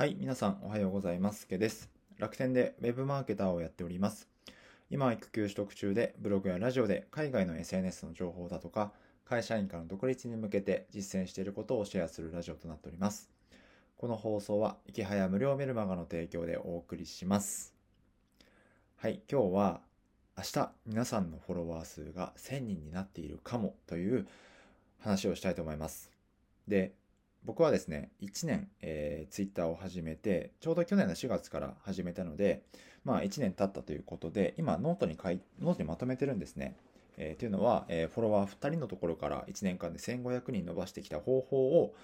はい、皆さんおはようございます。けです。楽天でウェブマーケターをやっております。今は育休取得中で、ブログやラジオで海外の SNS の情報だとか、会社員からの独立に向けて実践していることをシェアするラジオとなっております。この放送は、いきはや無料メルマガの提供でお送りします。はい、今日は、明日皆さんのフォロワー数が1000人になっているかもという話をしたいと思います。で、僕はですね、1年、えー、ツイッターを始めて、ちょうど去年の4月から始めたので、まあ1年経ったということで、今ノートに書い、ノートにまとめてるんですね。えー、というのは、えー、フォロワー2人のところから1年間で1500人伸ばしてきた方法を、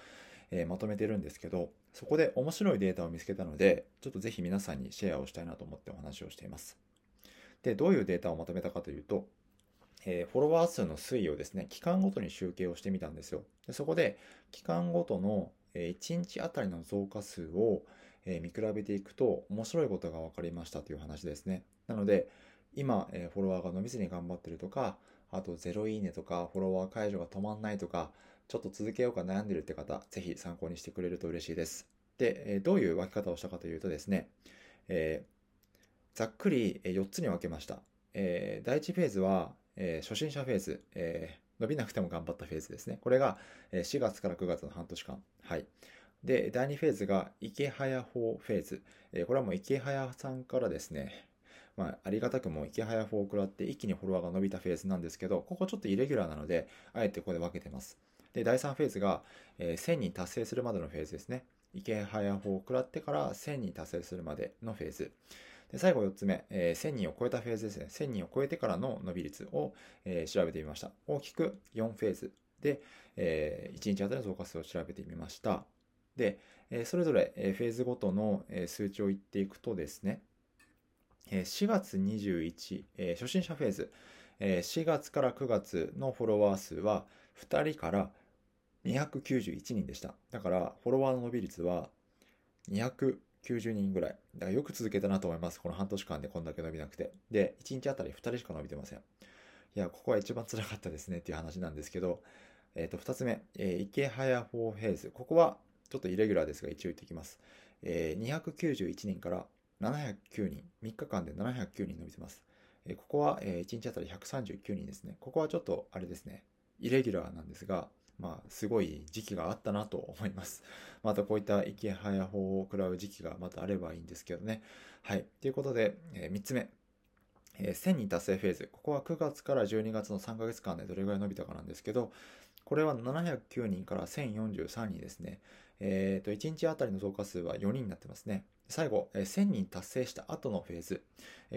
えー、まとめてるんですけど、そこで面白いデータを見つけたので、ちょっとぜひ皆さんにシェアをしたいなと思ってお話をしています。で、どういうデータをまとめたかというと、えー、フォロワー数の推移をですね、期間ごとに集計をしてみたんですよ。でそこで、期間ごとの、えー、1日あたりの増加数を、えー、見比べていくと、面白いことが分かりましたという話ですね。なので、今、えフォロワーが伸びずに頑張ってるとか、あと0いいねとか、フォロワー解除が止まんないとか、ちょっと続けようか悩んでるって方、ぜひ参考にしてくれると嬉しいです。で、えどういう分け方をしたかというとですね、えざっくり4つに分けました。え第1フェーズは、えー、初心者フェーズ、えー、伸びなくても頑張ったフェーズですね。これが4月から9月の半年間。はい。で、第2フェーズが池早法フェーズ。え、これはもう池早さんからですね、まあ、ありがたくも池早法を食らって一気にフォロワーが伸びたフェーズなんですけど、ここちょっとイレギュラーなので、あえてここで分けてます。で、第3フェーズが、えー、1000人達成するまでのフェーズですね。池早法を食らってから1000人達成するまでのフェーズ。で最後4つ目、えー、1000人を超えたフェーズですね。1000人を超えてからの伸び率を、えー、調べてみました。大きく4フェーズで、えー、1日あたりの増加数を調べてみました。で、えそれぞれ、えフェーズごとの、え数値を言っていくとですね、え4月21、え初心者フェーズ、え4月から9月のフォロワー数は2人から291人でした。だから、フォロワーの伸び率は200 90人ぐらい。だからよく続けたなと思います。この半年間でこんだけ伸びなくて。で、1日あたり2人しか伸びてません。いや、ここは一番辛かったですねっていう話なんですけど、えっ、ー、と、2つ目、えー、池早4フェーズ。ここはちょっとイレギュラーですが、一応言ってきます。えー、291人から709人。3日間で709人伸びてます。えー、ここは、えー、1日あたり139人ですね。ここはちょっと、あれですね、イレギュラーなんですが、まあ、すごい時期があったなと思います。またこういった池早法を食らう時期がまたあればいいんですけどね。はい。ということで、えー、3つ目。えー、1000人達成フェーズ。ここは9月から12月の3ヶ月間でどれぐらい伸びたかなんですけど、これは709人から1043人ですね。えっ、ー、と、1日あたりの増加数は4人になってますね。最後、1000人達成した後のフェーズ。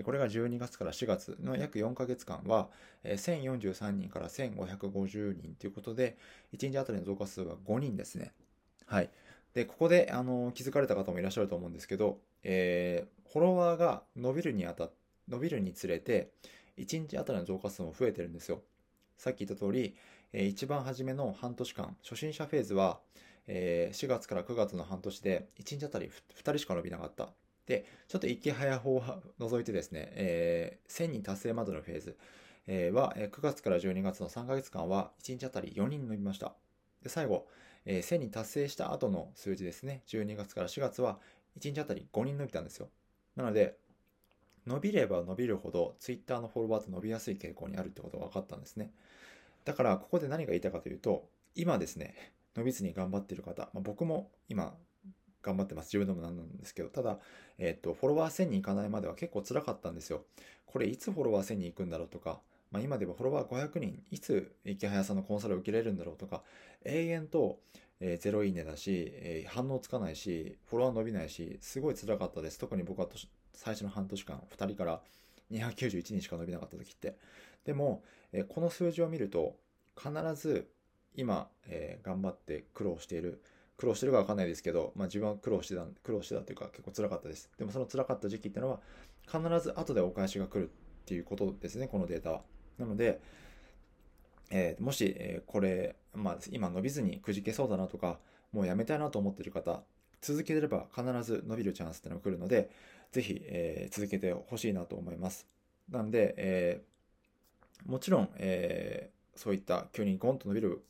これが12月から4月の約4ヶ月間は、1043人から1550人ということで、1日あたりの増加数は5人ですね。はい。で、ここで、あの、気づかれた方もいらっしゃると思うんですけど、えー、フォロワーが伸びるにあた、伸びるにつれて、1日あたりの増加数も増えてるんですよ。さっき言った通り、一番初めの半年間、初心者フェーズは、えー、4月から9月の半年で、1日あたり2人しか伸びなかった。で、ちょっと池早法を除いてですね、えー、1000人達成までのフェーズ、えー、は、9月から12月の3ヶ月間は、1日あたり4人伸びました。で、最後、えー、1000人達成した後の数字ですね。12月から4月は1日あたり5人伸びたんですよ。なので、伸びれば伸びるほど Twitter のフォロワーって伸びやすい傾向にあるってことが分かったんですね。だから、ここで何が言いたいかというと、今ですね、伸びずに頑張っている方、まあ、僕も今頑張ってます。自分でもなんなんですけど、ただ、えっ、ー、と、フォロワー1000人いかないまでは結構辛かったんですよ。これいつフォロワー1000人いくんだろうとか、まあ、今でもフォロワー500人、いつ池早さんのコンサルを受けれるんだろうとか、永遠と、えー、0いいねだし、えー、反応つかないし、フォロワー伸びないし、すごい辛かったです。特に僕は最初の半年間、2人から291人しか伸びなかった時って。でも、えー、この数字を見ると、必ず今、えー、頑張って苦労している、苦労してるかわかんないですけど、まあ自分は苦労してた、苦労してたというか結構辛かったです。でもその辛かった時期っていうのは、必ず後でお返しが来るっていうことですね、このデータは。なので、えー、もし、えー、これ、まあ、今伸びずにくじけそうだなとか、もうやめたいなと思ってる方、続ければ必ず伸びるチャンスっていうのが来るので、ぜひ、えー、続けてほしいなと思います。なんで、えもちろん、えそういった急にゴンと伸びる、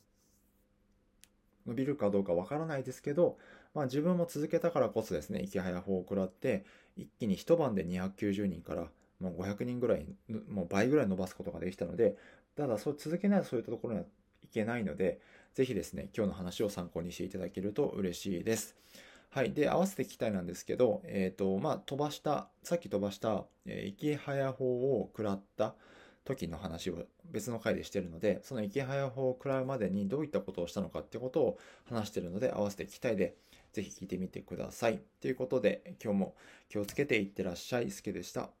伸びるかどうかわからないですけど、まあ、自分も続けたからこそですね、生き早法を食らって、一気に一晩で290人からもう500人ぐらい、もう倍ぐらい伸ばすことができたので、ただそう続けないとそういったところにはいけないので、ぜひですね、今日の話を参考にしていただけると嬉しいです。はい。で、合わせて聞きたいなんですけど、えっ、ー、と、まあ、飛ばした、さっき飛ばした、えー、生き早法を食らった時の話を別の回でしてるので、その生き早法を食らうまでにどういったことをしたのかってことを話してるので、合わせて聞きたいで、ぜひ聞いてみてください。ということで、今日も気をつけていってらっしゃい。すけでした。